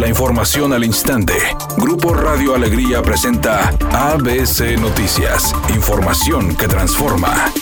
La información al instante. Grupo Radio Alegría presenta ABC Noticias. Información que transforma.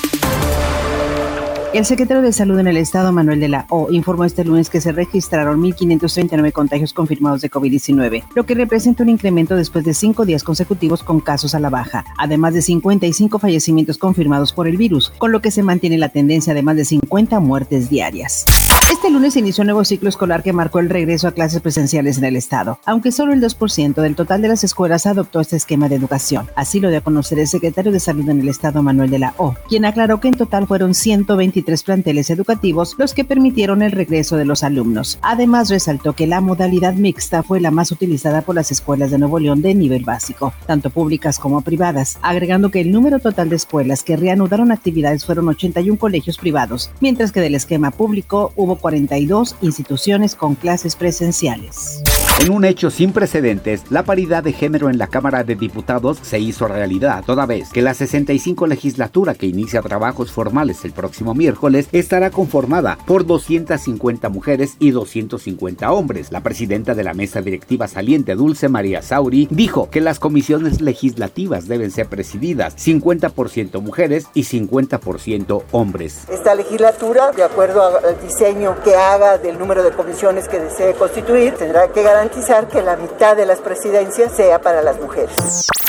El secretario de Salud en el Estado, Manuel de la O, informó este lunes que se registraron 1.539 contagios confirmados de COVID-19, lo que representa un incremento después de cinco días consecutivos con casos a la baja, además de 55 fallecimientos confirmados por el virus, con lo que se mantiene la tendencia de más de 50 muertes diarias. Este lunes inició un nuevo ciclo escolar que marcó el regreso a clases presenciales en el estado, aunque solo el 2% del total de las escuelas adoptó este esquema de educación. Así lo dio a conocer el secretario de Salud en el estado, Manuel de la O, quien aclaró que en total fueron 123 planteles educativos los que permitieron el regreso de los alumnos. Además, resaltó que la modalidad mixta fue la más utilizada por las escuelas de Nuevo León de nivel básico, tanto públicas como privadas, agregando que el número total de escuelas que reanudaron actividades fueron 81 colegios privados, mientras que del esquema público hubo 42 instituciones con clases presenciales. En un hecho sin precedentes, la paridad de género en la Cámara de Diputados se hizo realidad, toda vez que la 65 legislatura que inicia trabajos formales el próximo miércoles estará conformada por 250 mujeres y 250 hombres. La presidenta de la mesa directiva saliente, Dulce María Sauri, dijo que las comisiones legislativas deben ser presididas 50% mujeres y 50% hombres. Esta legislatura, de acuerdo al diseño que haga del número de comisiones que desee constituir, tendrá que garantizar que la mitad de las presidencias sea para las mujeres.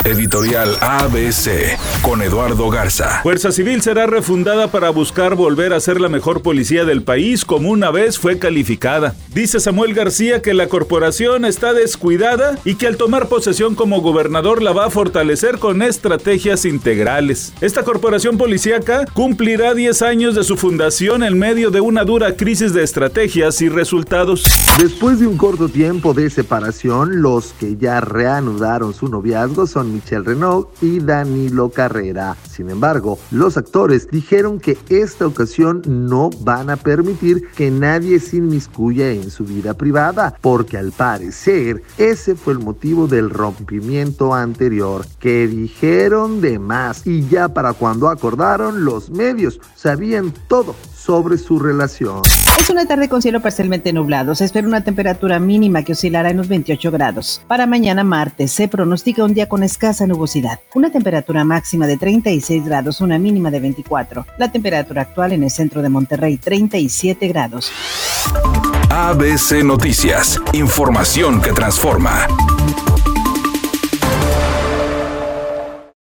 Editorial ABC con Eduardo Garza. Fuerza Civil será refundada para buscar volver a ser la mejor policía del país como una vez fue calificada. Dice Samuel García que la corporación está descuidada y que al tomar posesión como gobernador la va a fortalecer con estrategias integrales. Esta corporación policíaca cumplirá 10 años de su fundación en medio de una dura crisis de estrategias y resultados. Después de un corto tiempo de separación, los que ya reanudaron su noviazgo son Michelle Renault y Danilo Carrera. Sin embargo, los actores dijeron que esta ocasión no van a permitir que nadie se inmiscuya en su vida privada, porque al parecer ese fue el motivo del rompimiento anterior, que dijeron de más y ya para cuando acordaron los medios sabían todo sobre su relación. Es una tarde con cielo parcialmente nublado. Se espera una temperatura mínima que oscilará en los 28 grados. Para mañana martes se pronostica un día con escasa nubosidad. Una temperatura máxima de 36 grados, una mínima de 24. La temperatura actual en el centro de Monterrey 37 grados. ABC Noticias. Información que transforma.